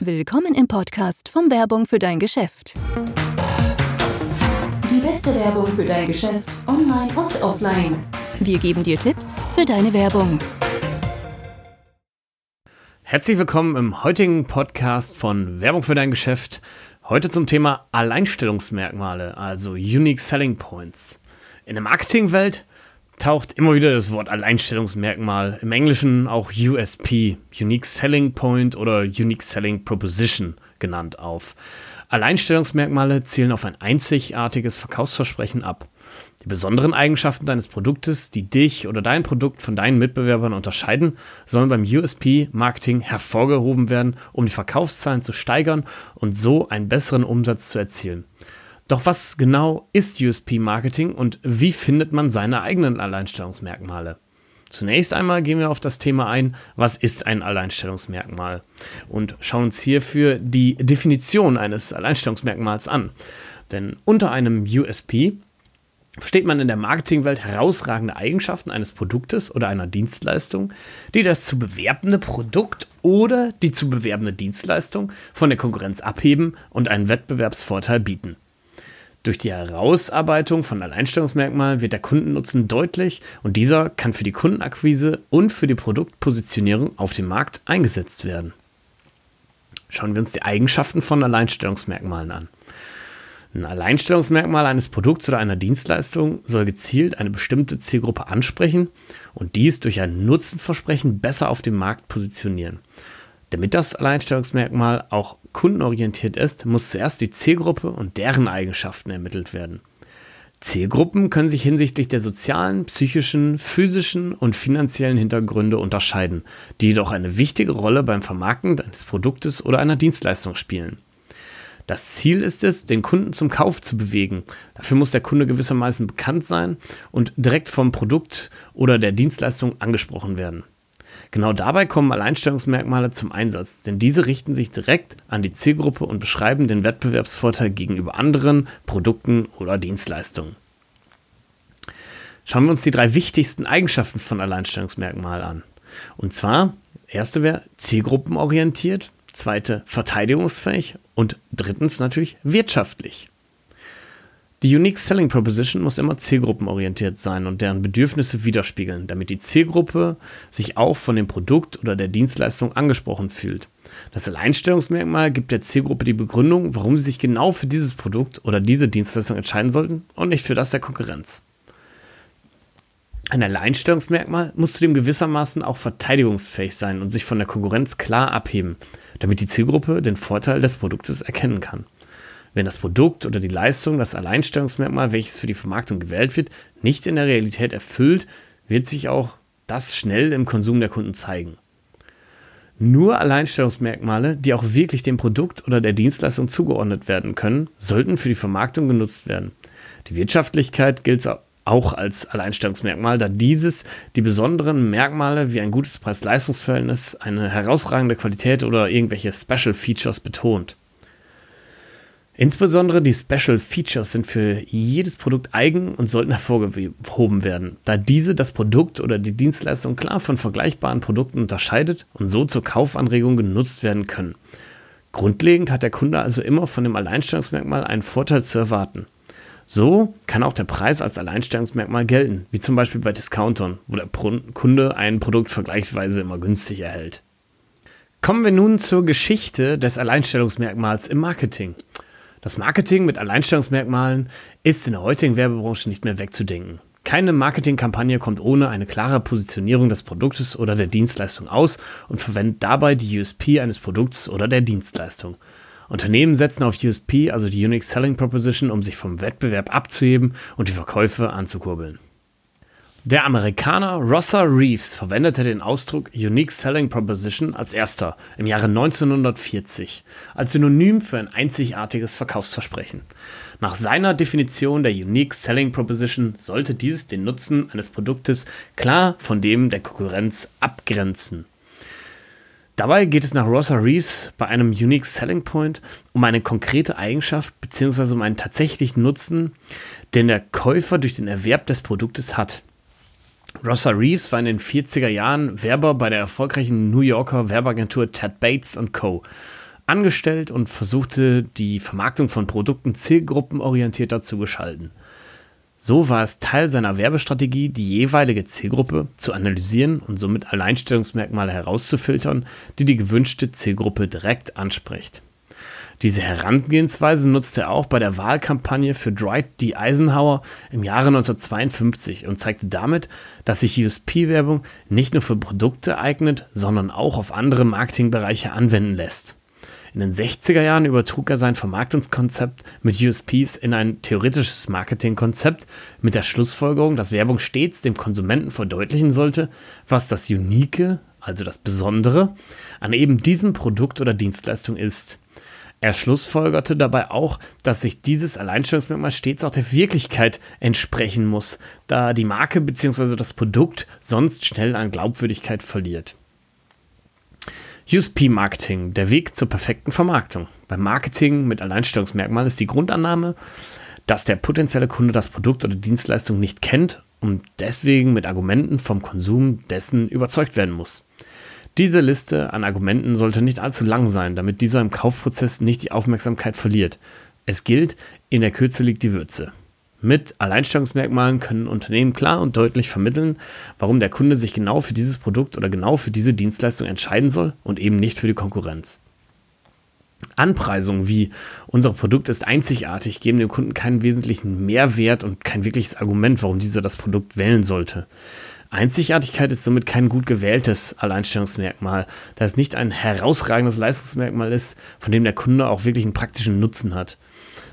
Willkommen im Podcast von Werbung für dein Geschäft. Die beste Werbung für dein Geschäft, online und offline. Wir geben dir Tipps für deine Werbung. Herzlich willkommen im heutigen Podcast von Werbung für dein Geschäft. Heute zum Thema Alleinstellungsmerkmale, also Unique Selling Points. In der Marketingwelt taucht immer wieder das Wort Alleinstellungsmerkmal, im Englischen auch USP, Unique Selling Point oder Unique Selling Proposition genannt auf. Alleinstellungsmerkmale zielen auf ein einzigartiges Verkaufsversprechen ab. Die besonderen Eigenschaften deines Produktes, die dich oder dein Produkt von deinen Mitbewerbern unterscheiden, sollen beim USP-Marketing hervorgehoben werden, um die Verkaufszahlen zu steigern und so einen besseren Umsatz zu erzielen. Doch was genau ist USP-Marketing und wie findet man seine eigenen Alleinstellungsmerkmale? Zunächst einmal gehen wir auf das Thema ein, was ist ein Alleinstellungsmerkmal? Und schauen uns hierfür die Definition eines Alleinstellungsmerkmals an. Denn unter einem USP versteht man in der Marketingwelt herausragende Eigenschaften eines Produktes oder einer Dienstleistung, die das zu bewerbende Produkt oder die zu bewerbende Dienstleistung von der Konkurrenz abheben und einen Wettbewerbsvorteil bieten. Durch die Herausarbeitung von Alleinstellungsmerkmalen wird der Kundennutzen deutlich und dieser kann für die Kundenakquise und für die Produktpositionierung auf dem Markt eingesetzt werden. Schauen wir uns die Eigenschaften von Alleinstellungsmerkmalen an. Ein Alleinstellungsmerkmal eines Produkts oder einer Dienstleistung soll gezielt eine bestimmte Zielgruppe ansprechen und dies durch ein Nutzenversprechen besser auf dem Markt positionieren. Damit das Alleinstellungsmerkmal auch kundenorientiert ist, muss zuerst die Zielgruppe und deren Eigenschaften ermittelt werden. Zielgruppen können sich hinsichtlich der sozialen, psychischen, physischen und finanziellen Hintergründe unterscheiden, die jedoch eine wichtige Rolle beim Vermarkten eines Produktes oder einer Dienstleistung spielen. Das Ziel ist es, den Kunden zum Kauf zu bewegen. Dafür muss der Kunde gewissermaßen bekannt sein und direkt vom Produkt oder der Dienstleistung angesprochen werden. Genau dabei kommen Alleinstellungsmerkmale zum Einsatz, denn diese richten sich direkt an die Zielgruppe und beschreiben den Wettbewerbsvorteil gegenüber anderen Produkten oder Dienstleistungen. Schauen wir uns die drei wichtigsten Eigenschaften von Alleinstellungsmerkmal an. Und zwar, erste wäre zielgruppenorientiert, zweite verteidigungsfähig und drittens natürlich wirtschaftlich. Die Unique Selling Proposition muss immer zielgruppenorientiert sein und deren Bedürfnisse widerspiegeln, damit die Zielgruppe sich auch von dem Produkt oder der Dienstleistung angesprochen fühlt. Das Alleinstellungsmerkmal gibt der Zielgruppe die Begründung, warum sie sich genau für dieses Produkt oder diese Dienstleistung entscheiden sollten und nicht für das der Konkurrenz. Ein Alleinstellungsmerkmal muss zudem gewissermaßen auch verteidigungsfähig sein und sich von der Konkurrenz klar abheben, damit die Zielgruppe den Vorteil des Produktes erkennen kann. Wenn das Produkt oder die Leistung, das Alleinstellungsmerkmal, welches für die Vermarktung gewählt wird, nicht in der Realität erfüllt, wird sich auch das schnell im Konsum der Kunden zeigen. Nur Alleinstellungsmerkmale, die auch wirklich dem Produkt oder der Dienstleistung zugeordnet werden können, sollten für die Vermarktung genutzt werden. Die Wirtschaftlichkeit gilt auch als Alleinstellungsmerkmal, da dieses die besonderen Merkmale wie ein gutes Preis-Leistungs-Verhältnis, eine herausragende Qualität oder irgendwelche Special Features betont. Insbesondere die Special Features sind für jedes Produkt eigen und sollten hervorgehoben werden, da diese das Produkt oder die Dienstleistung klar von vergleichbaren Produkten unterscheidet und so zur Kaufanregung genutzt werden können. Grundlegend hat der Kunde also immer von dem Alleinstellungsmerkmal einen Vorteil zu erwarten. So kann auch der Preis als Alleinstellungsmerkmal gelten, wie zum Beispiel bei Discountern, wo der Kunde ein Produkt vergleichsweise immer günstig erhält. Kommen wir nun zur Geschichte des Alleinstellungsmerkmals im Marketing. Das Marketing mit Alleinstellungsmerkmalen ist in der heutigen Werbebranche nicht mehr wegzudenken. Keine Marketingkampagne kommt ohne eine klare Positionierung des Produktes oder der Dienstleistung aus und verwendet dabei die USP eines Produkts oder der Dienstleistung. Unternehmen setzen auf USP, also die Unique Selling Proposition, um sich vom Wettbewerb abzuheben und die Verkäufe anzukurbeln. Der Amerikaner Rosser Reeves verwendete den Ausdruck Unique Selling Proposition als erster im Jahre 1940 als Synonym für ein einzigartiges Verkaufsversprechen. Nach seiner Definition der Unique Selling Proposition sollte dieses den Nutzen eines Produktes klar von dem der Konkurrenz abgrenzen. Dabei geht es nach Rosser Reeves bei einem Unique Selling Point um eine konkrete Eigenschaft bzw. um einen tatsächlichen Nutzen, den der Käufer durch den Erwerb des Produktes hat. Rossa Reeves war in den 40er Jahren Werber bei der erfolgreichen New Yorker Werbeagentur Ted Bates Co. angestellt und versuchte, die Vermarktung von Produkten zielgruppenorientierter zu gestalten. So war es Teil seiner Werbestrategie, die jeweilige Zielgruppe zu analysieren und somit Alleinstellungsmerkmale herauszufiltern, die die gewünschte Zielgruppe direkt anspricht. Diese Herangehensweise nutzte er auch bei der Wahlkampagne für Dwight D. Eisenhower im Jahre 1952 und zeigte damit, dass sich USP-Werbung nicht nur für Produkte eignet, sondern auch auf andere Marketingbereiche anwenden lässt. In den 60er Jahren übertrug er sein Vermarktungskonzept mit USPs in ein theoretisches Marketingkonzept mit der Schlussfolgerung, dass Werbung stets dem Konsumenten verdeutlichen sollte, was das Unique, also das Besondere, an eben diesem Produkt oder Dienstleistung ist. Er schlussfolgerte dabei auch, dass sich dieses Alleinstellungsmerkmal stets auch der Wirklichkeit entsprechen muss, da die Marke bzw. das Produkt sonst schnell an Glaubwürdigkeit verliert. USP-Marketing, der Weg zur perfekten Vermarktung. Beim Marketing mit Alleinstellungsmerkmal ist die Grundannahme, dass der potenzielle Kunde das Produkt oder Dienstleistung nicht kennt und deswegen mit Argumenten vom Konsum dessen überzeugt werden muss. Diese Liste an Argumenten sollte nicht allzu lang sein, damit dieser im Kaufprozess nicht die Aufmerksamkeit verliert. Es gilt, in der Kürze liegt die Würze. Mit Alleinstellungsmerkmalen können Unternehmen klar und deutlich vermitteln, warum der Kunde sich genau für dieses Produkt oder genau für diese Dienstleistung entscheiden soll und eben nicht für die Konkurrenz. Anpreisungen wie unser Produkt ist einzigartig geben dem Kunden keinen wesentlichen Mehrwert und kein wirkliches Argument, warum dieser das Produkt wählen sollte. Einzigartigkeit ist somit kein gut gewähltes Alleinstellungsmerkmal, da es nicht ein herausragendes Leistungsmerkmal ist, von dem der Kunde auch wirklich einen praktischen Nutzen hat.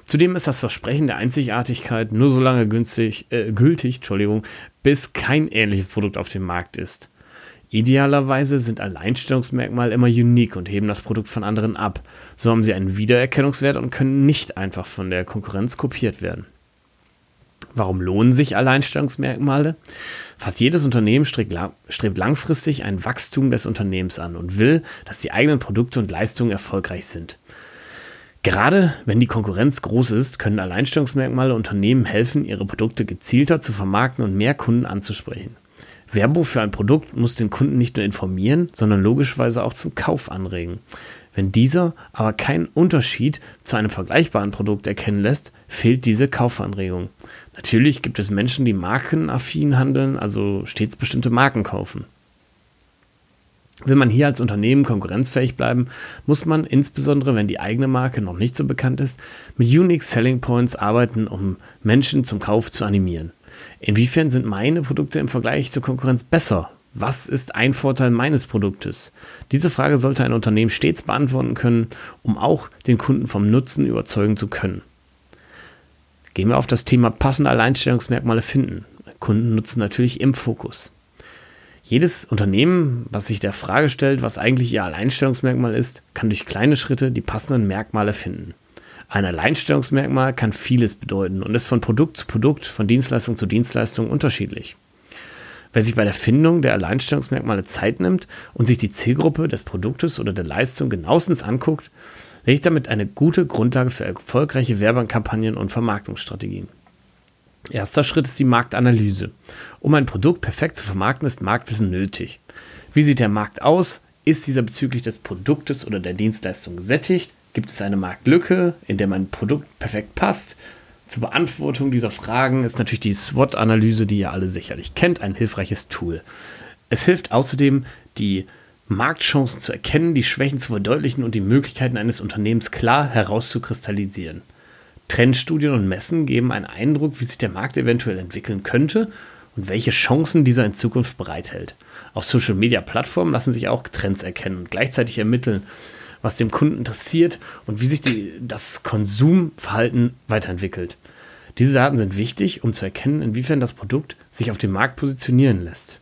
Zudem ist das Versprechen der Einzigartigkeit nur so lange günstig, äh, gültig, Entschuldigung, bis kein ähnliches Produkt auf dem Markt ist. Idealerweise sind Alleinstellungsmerkmale immer unique und heben das Produkt von anderen ab. So haben sie einen Wiedererkennungswert und können nicht einfach von der Konkurrenz kopiert werden. Warum lohnen sich Alleinstellungsmerkmale? Fast jedes Unternehmen strebt, langfristig ein Wachstum des Unternehmens an und will, dass die eigenen Produkte und Leistungen erfolgreich sind. Gerade wenn die Konkurrenz groß ist, können Alleinstellungsmerkmale Unternehmen helfen, ihre Produkte gezielter zu vermarkten und mehr Kunden anzusprechen. Werbung für ein Produkt muss den Kunden nicht nur informieren, sondern logischerweise auch zum Kauf anregen. Wenn dieser aber keinen Unterschied zu einem vergleichbaren Produkt erkennen lässt, fehlt diese Kaufanregung. Natürlich gibt es Menschen, die markenaffin handeln, also stets bestimmte Marken kaufen. Will man hier als Unternehmen konkurrenzfähig bleiben, muss man insbesondere, wenn die eigene Marke noch nicht so bekannt ist, mit Unique Selling Points arbeiten, um Menschen zum Kauf zu animieren. Inwiefern sind meine Produkte im Vergleich zur Konkurrenz besser? Was ist ein Vorteil meines Produktes? Diese Frage sollte ein Unternehmen stets beantworten können, um auch den Kunden vom Nutzen überzeugen zu können. Gehen wir auf das Thema passende Alleinstellungsmerkmale finden. Kunden nutzen natürlich im Fokus. Jedes Unternehmen, was sich der Frage stellt, was eigentlich ihr Alleinstellungsmerkmal ist, kann durch kleine Schritte die passenden Merkmale finden. Ein Alleinstellungsmerkmal kann vieles bedeuten und ist von Produkt zu Produkt, von Dienstleistung zu Dienstleistung unterschiedlich. Wer sich bei der Findung der Alleinstellungsmerkmale Zeit nimmt und sich die Zielgruppe des Produktes oder der Leistung genauestens anguckt, legt damit eine gute Grundlage für erfolgreiche Werbekampagnen und Vermarktungsstrategien. Erster Schritt ist die Marktanalyse. Um ein Produkt perfekt zu vermarkten, ist Marktwissen nötig. Wie sieht der Markt aus? Ist dieser bezüglich des Produktes oder der Dienstleistung gesättigt? Gibt es eine Marktlücke, in der mein Produkt perfekt passt? Zur Beantwortung dieser Fragen ist natürlich die SWOT-Analyse, die ihr alle sicherlich kennt, ein hilfreiches Tool. Es hilft außerdem, die Marktchancen zu erkennen, die Schwächen zu verdeutlichen und die Möglichkeiten eines Unternehmens klar herauszukristallisieren. Trendstudien und Messen geben einen Eindruck, wie sich der Markt eventuell entwickeln könnte und welche Chancen dieser in Zukunft bereithält. Auf Social-Media-Plattformen lassen sich auch Trends erkennen und gleichzeitig ermitteln, was dem Kunden interessiert und wie sich die, das Konsumverhalten weiterentwickelt. Diese Daten sind wichtig, um zu erkennen, inwiefern das Produkt sich auf dem Markt positionieren lässt.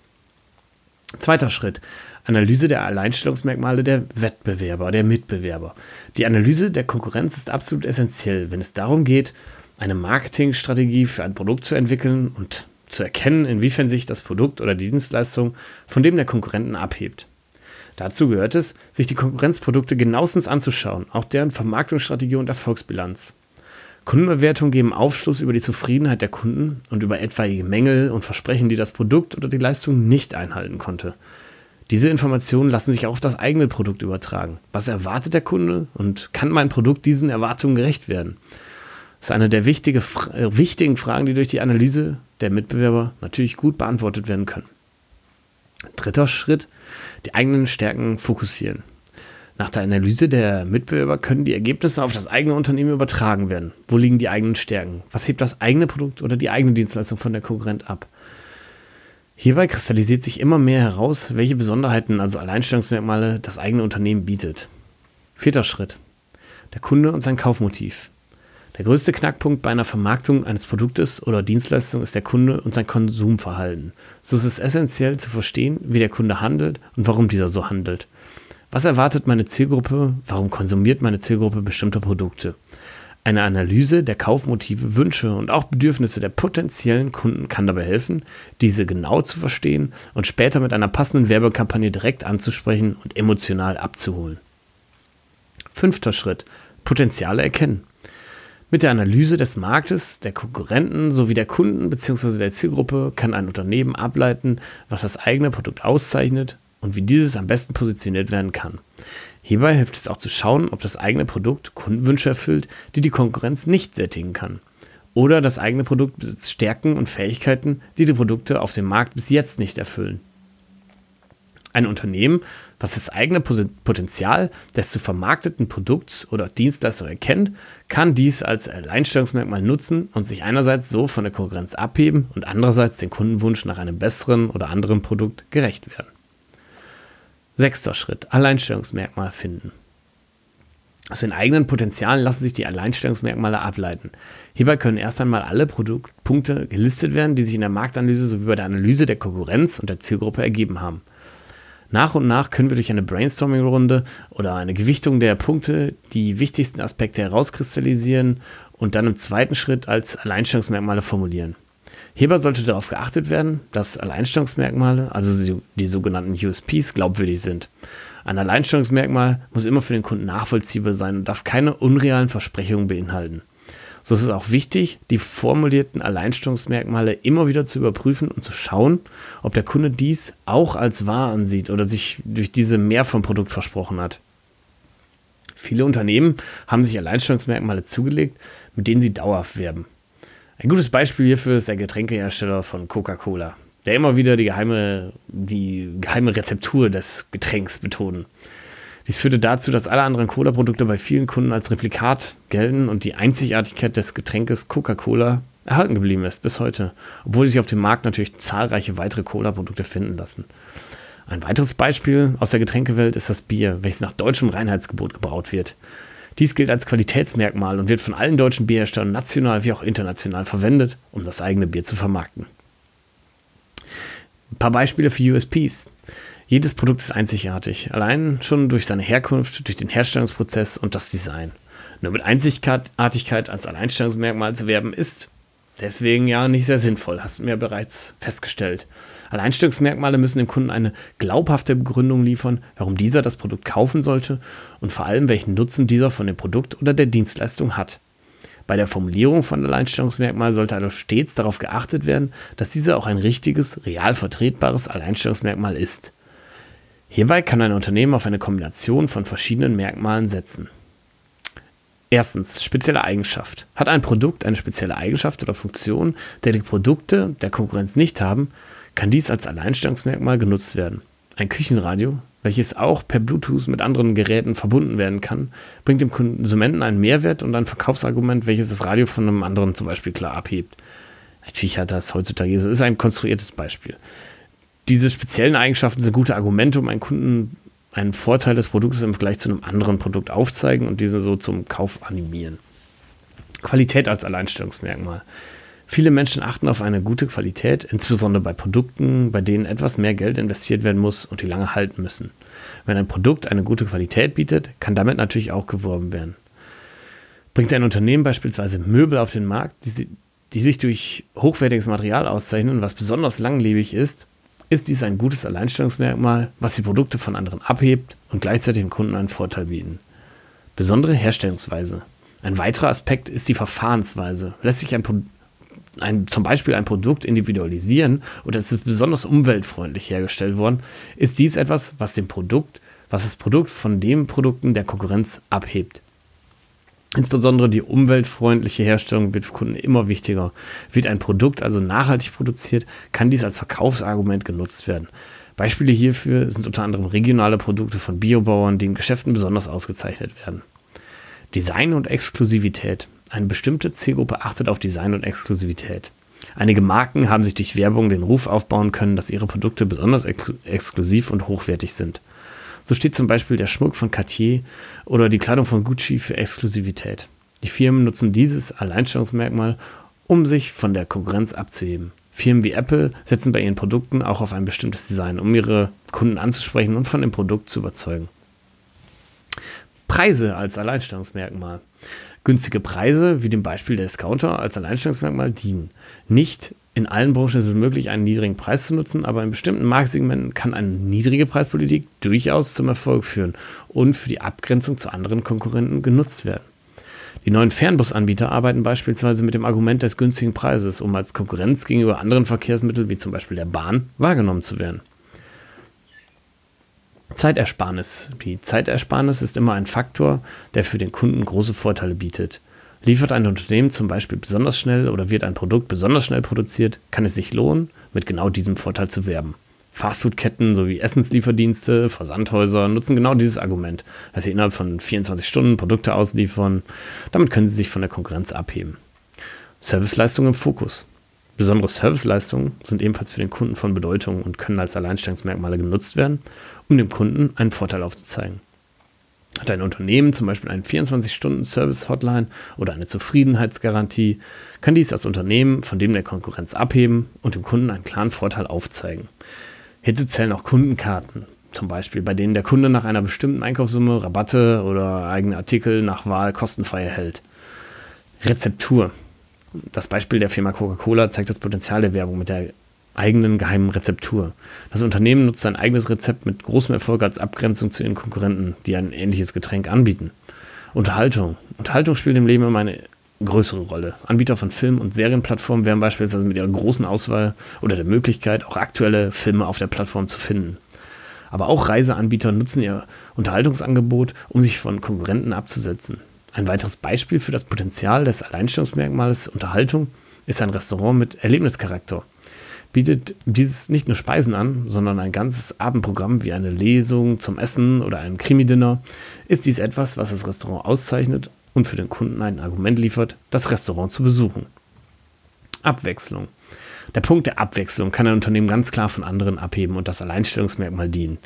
Zweiter Schritt. Analyse der Alleinstellungsmerkmale der Wettbewerber, der Mitbewerber. Die Analyse der Konkurrenz ist absolut essentiell, wenn es darum geht, eine Marketingstrategie für ein Produkt zu entwickeln und zu erkennen, inwiefern sich das Produkt oder die Dienstleistung von dem der Konkurrenten abhebt. Dazu gehört es, sich die Konkurrenzprodukte genauestens anzuschauen, auch deren Vermarktungsstrategie und Erfolgsbilanz. Kundenbewertungen geben Aufschluss über die Zufriedenheit der Kunden und über etwaige Mängel und Versprechen, die das Produkt oder die Leistung nicht einhalten konnte. Diese Informationen lassen sich auch auf das eigene Produkt übertragen. Was erwartet der Kunde und kann mein Produkt diesen Erwartungen gerecht werden? Das ist eine der wichtige, äh, wichtigen Fragen, die durch die Analyse der Mitbewerber natürlich gut beantwortet werden können. Dritter Schritt, die eigenen Stärken fokussieren. Nach der Analyse der Mitbewerber können die Ergebnisse auf das eigene Unternehmen übertragen werden. Wo liegen die eigenen Stärken? Was hebt das eigene Produkt oder die eigene Dienstleistung von der Konkurrent ab? Hierbei kristallisiert sich immer mehr heraus, welche Besonderheiten, also Alleinstellungsmerkmale, das eigene Unternehmen bietet. Vierter Schritt. Der Kunde und sein Kaufmotiv. Der größte Knackpunkt bei einer Vermarktung eines Produktes oder Dienstleistung ist der Kunde und sein Konsumverhalten. So ist es essentiell zu verstehen, wie der Kunde handelt und warum dieser so handelt. Was erwartet meine Zielgruppe? Warum konsumiert meine Zielgruppe bestimmte Produkte? Eine Analyse der Kaufmotive, Wünsche und auch Bedürfnisse der potenziellen Kunden kann dabei helfen, diese genau zu verstehen und später mit einer passenden Werbekampagne direkt anzusprechen und emotional abzuholen. Fünfter Schritt. Potenziale erkennen. Mit der Analyse des Marktes, der Konkurrenten sowie der Kunden bzw. der Zielgruppe kann ein Unternehmen ableiten, was das eigene Produkt auszeichnet und wie dieses am besten positioniert werden kann. Hierbei hilft es auch zu schauen, ob das eigene Produkt Kundenwünsche erfüllt, die die Konkurrenz nicht sättigen kann. Oder das eigene Produkt besitzt Stärken und Fähigkeiten, die die Produkte auf dem Markt bis jetzt nicht erfüllen. Ein Unternehmen, was das eigene Potenzial des zu vermarkteten Produkts oder Dienstleistung erkennt, kann dies als Alleinstellungsmerkmal nutzen und sich einerseits so von der Konkurrenz abheben und andererseits den Kundenwunsch nach einem besseren oder anderen Produkt gerecht werden. Sechster Schritt, Alleinstellungsmerkmal finden. Aus den eigenen Potenzialen lassen sich die Alleinstellungsmerkmale ableiten. Hierbei können erst einmal alle Produktpunkte gelistet werden, die sich in der Marktanalyse sowie bei der Analyse der Konkurrenz und der Zielgruppe ergeben haben. Nach und nach können wir durch eine Brainstorming-Runde oder eine Gewichtung der Punkte die wichtigsten Aspekte herauskristallisieren und dann im zweiten Schritt als Alleinstellungsmerkmale formulieren. Hierbei sollte darauf geachtet werden, dass Alleinstellungsmerkmale, also die sogenannten USPs, glaubwürdig sind. Ein Alleinstellungsmerkmal muss immer für den Kunden nachvollziehbar sein und darf keine unrealen Versprechungen beinhalten. So ist es auch wichtig, die formulierten Alleinstellungsmerkmale immer wieder zu überprüfen und zu schauen, ob der Kunde dies auch als wahr ansieht oder sich durch diese mehr vom Produkt versprochen hat. Viele Unternehmen haben sich Alleinstellungsmerkmale zugelegt, mit denen sie dauerhaft werben. Ein gutes Beispiel hierfür ist der Getränkehersteller von Coca-Cola, der immer wieder die geheime, die geheime Rezeptur des Getränks betonen. Dies führte dazu, dass alle anderen Cola-Produkte bei vielen Kunden als Replikat gelten und die Einzigartigkeit des Getränkes Coca-Cola erhalten geblieben ist bis heute, obwohl sich auf dem Markt natürlich zahlreiche weitere Cola-Produkte finden lassen. Ein weiteres Beispiel aus der Getränkewelt ist das Bier, welches nach deutschem Reinheitsgebot gebraut wird. Dies gilt als Qualitätsmerkmal und wird von allen deutschen Bierherstellern national wie auch international verwendet, um das eigene Bier zu vermarkten. Ein paar Beispiele für USPs. Jedes Produkt ist einzigartig, allein schon durch seine Herkunft, durch den Herstellungsprozess und das Design. Nur mit Einzigartigkeit als Alleinstellungsmerkmal zu werben ist deswegen ja nicht sehr sinnvoll, hast du mir bereits festgestellt. Alleinstellungsmerkmale müssen dem Kunden eine glaubhafte Begründung liefern, warum dieser das Produkt kaufen sollte und vor allem welchen Nutzen dieser von dem Produkt oder der Dienstleistung hat. Bei der Formulierung von Alleinstellungsmerkmalen sollte also stets darauf geachtet werden, dass dieser auch ein richtiges, real vertretbares Alleinstellungsmerkmal ist. Hierbei kann ein Unternehmen auf eine Kombination von verschiedenen Merkmalen setzen. Erstens, spezielle Eigenschaft. Hat ein Produkt eine spezielle Eigenschaft oder Funktion, der die Produkte der Konkurrenz nicht haben, kann dies als Alleinstellungsmerkmal genutzt werden. Ein Küchenradio, welches auch per Bluetooth mit anderen Geräten verbunden werden kann, bringt dem Konsumenten einen Mehrwert und ein Verkaufsargument, welches das Radio von einem anderen zum Beispiel klar abhebt. Natürlich hat das heutzutage, es ist ein konstruiertes Beispiel. Diese speziellen Eigenschaften sind gute Argumente, um einen Kunden einen Vorteil des Produktes im Vergleich zu einem anderen Produkt aufzeigen und diese so zum Kauf animieren. Qualität als Alleinstellungsmerkmal. Viele Menschen achten auf eine gute Qualität, insbesondere bei Produkten, bei denen etwas mehr Geld investiert werden muss und die lange halten müssen. Wenn ein Produkt eine gute Qualität bietet, kann damit natürlich auch geworben werden. Bringt ein Unternehmen beispielsweise Möbel auf den Markt, die, die sich durch hochwertiges Material auszeichnen, was besonders langlebig ist, ist dies ein gutes Alleinstellungsmerkmal, was die Produkte von anderen abhebt und gleichzeitig dem Kunden einen Vorteil bieten. Besondere Herstellungsweise. Ein weiterer Aspekt ist die Verfahrensweise. Lässt sich ein, ein, zum Beispiel ein Produkt individualisieren oder ist es besonders umweltfreundlich hergestellt worden, ist dies etwas, was dem Produkt, was das Produkt von den Produkten der Konkurrenz abhebt. Insbesondere die umweltfreundliche Herstellung wird für Kunden immer wichtiger. Wird ein Produkt also nachhaltig produziert, kann dies als Verkaufsargument genutzt werden. Beispiele hierfür sind unter anderem regionale Produkte von Biobauern, die in Geschäften besonders ausgezeichnet werden. Design und Exklusivität. Eine bestimmte Zielgruppe achtet auf Design und Exklusivität. Einige Marken haben sich durch Werbung den Ruf aufbauen können, dass ihre Produkte besonders ex exklusiv und hochwertig sind. So steht zum Beispiel der Schmuck von Cartier oder die Kleidung von Gucci für Exklusivität. Die Firmen nutzen dieses Alleinstellungsmerkmal, um sich von der Konkurrenz abzuheben. Firmen wie Apple setzen bei ihren Produkten auch auf ein bestimmtes Design, um ihre Kunden anzusprechen und von dem Produkt zu überzeugen. Preise als Alleinstellungsmerkmal. Günstige Preise, wie dem Beispiel der Discounter, als Alleinstellungsmerkmal dienen. Nicht in allen Branchen ist es möglich, einen niedrigen Preis zu nutzen, aber in bestimmten Marktsegmenten kann eine niedrige Preispolitik durchaus zum Erfolg führen und für die Abgrenzung zu anderen Konkurrenten genutzt werden. Die neuen Fernbusanbieter arbeiten beispielsweise mit dem Argument des günstigen Preises, um als Konkurrenz gegenüber anderen Verkehrsmitteln wie zum Beispiel der Bahn wahrgenommen zu werden. Zeitersparnis. Die Zeitersparnis ist immer ein Faktor, der für den Kunden große Vorteile bietet. Liefert ein Unternehmen zum Beispiel besonders schnell oder wird ein Produkt besonders schnell produziert, kann es sich lohnen, mit genau diesem Vorteil zu werben. Fastfood-Ketten sowie Essenslieferdienste, Versandhäuser nutzen genau dieses Argument, dass sie innerhalb von 24 Stunden Produkte ausliefern. Damit können sie sich von der Konkurrenz abheben. Serviceleistung im Fokus. Besondere Serviceleistungen sind ebenfalls für den Kunden von Bedeutung und können als Alleinstellungsmerkmale genutzt werden, um dem Kunden einen Vorteil aufzuzeigen. Hat ein Unternehmen zum Beispiel einen 24-Stunden-Service-Hotline oder eine Zufriedenheitsgarantie, kann dies das Unternehmen von dem der Konkurrenz abheben und dem Kunden einen klaren Vorteil aufzeigen. Hierzu zählen auch Kundenkarten, zum Beispiel, bei denen der Kunde nach einer bestimmten Einkaufssumme Rabatte oder eigene Artikel nach Wahl kostenfrei erhält. Rezeptur. Das Beispiel der Firma Coca-Cola zeigt das Potenzial der Werbung mit der eigenen geheimen Rezeptur. Das Unternehmen nutzt sein eigenes Rezept mit großem Erfolg als Abgrenzung zu ihren Konkurrenten, die ein ähnliches Getränk anbieten. Unterhaltung. Unterhaltung spielt im Leben immer eine größere Rolle. Anbieter von Film- und Serienplattformen werden beispielsweise mit ihrer großen Auswahl oder der Möglichkeit, auch aktuelle Filme auf der Plattform zu finden. Aber auch Reiseanbieter nutzen ihr Unterhaltungsangebot, um sich von Konkurrenten abzusetzen. Ein weiteres Beispiel für das Potenzial des Alleinstellungsmerkmals Unterhaltung ist ein Restaurant mit Erlebnischarakter bietet dieses nicht nur Speisen an, sondern ein ganzes Abendprogramm wie eine Lesung zum Essen oder ein Krimi-Dinner. Ist dies etwas, was das Restaurant auszeichnet und für den Kunden ein Argument liefert, das Restaurant zu besuchen? Abwechslung. Der Punkt der Abwechslung kann ein Unternehmen ganz klar von anderen abheben und das Alleinstellungsmerkmal dienen.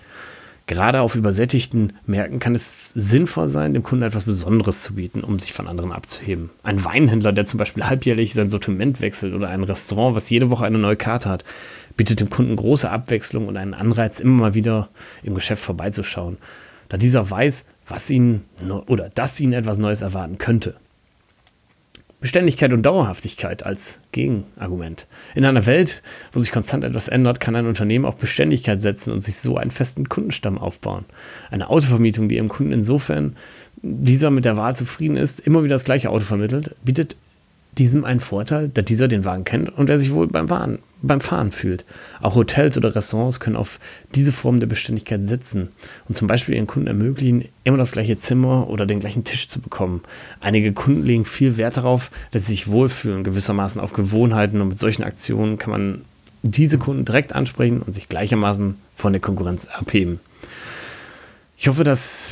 Gerade auf übersättigten Märkten kann es sinnvoll sein, dem Kunden etwas Besonderes zu bieten, um sich von anderen abzuheben. Ein Weinhändler, der zum Beispiel halbjährlich sein Sortiment wechselt oder ein Restaurant, was jede Woche eine neue Karte hat, bietet dem Kunden große Abwechslung und einen Anreiz, immer mal wieder im Geschäft vorbeizuschauen, da dieser weiß, was ihn oder dass ihn etwas Neues erwarten könnte. Beständigkeit und Dauerhaftigkeit als Gegenargument. In einer Welt, wo sich konstant etwas ändert, kann ein Unternehmen auf Beständigkeit setzen und sich so einen festen Kundenstamm aufbauen. Eine Autovermietung, die ihrem Kunden insofern dieser mit der Wahl zufrieden ist, immer wieder das gleiche Auto vermittelt, bietet diesem einen Vorteil, da dieser den Wagen kennt und er sich wohl beim Fahren, beim Fahren fühlt. Auch Hotels oder Restaurants können auf diese Form der Beständigkeit setzen und zum Beispiel ihren Kunden ermöglichen, immer das gleiche Zimmer oder den gleichen Tisch zu bekommen. Einige Kunden legen viel Wert darauf, dass sie sich wohlfühlen, gewissermaßen auf Gewohnheiten und mit solchen Aktionen kann man diese Kunden direkt ansprechen und sich gleichermaßen von der Konkurrenz abheben. Ich hoffe, dass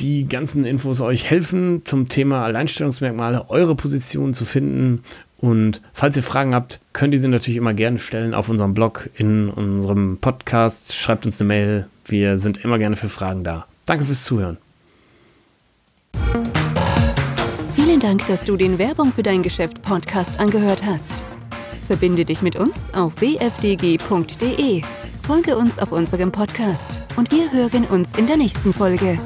die ganzen Infos euch helfen, zum Thema Alleinstellungsmerkmale eure Position zu finden. Und falls ihr Fragen habt, könnt ihr sie natürlich immer gerne stellen auf unserem Blog, in unserem Podcast. Schreibt uns eine Mail. Wir sind immer gerne für Fragen da. Danke fürs Zuhören. Vielen Dank, dass du den Werbung für dein Geschäft Podcast angehört hast. Verbinde dich mit uns auf wfdg.de. Folge uns auf unserem Podcast und wir hören uns in der nächsten Folge.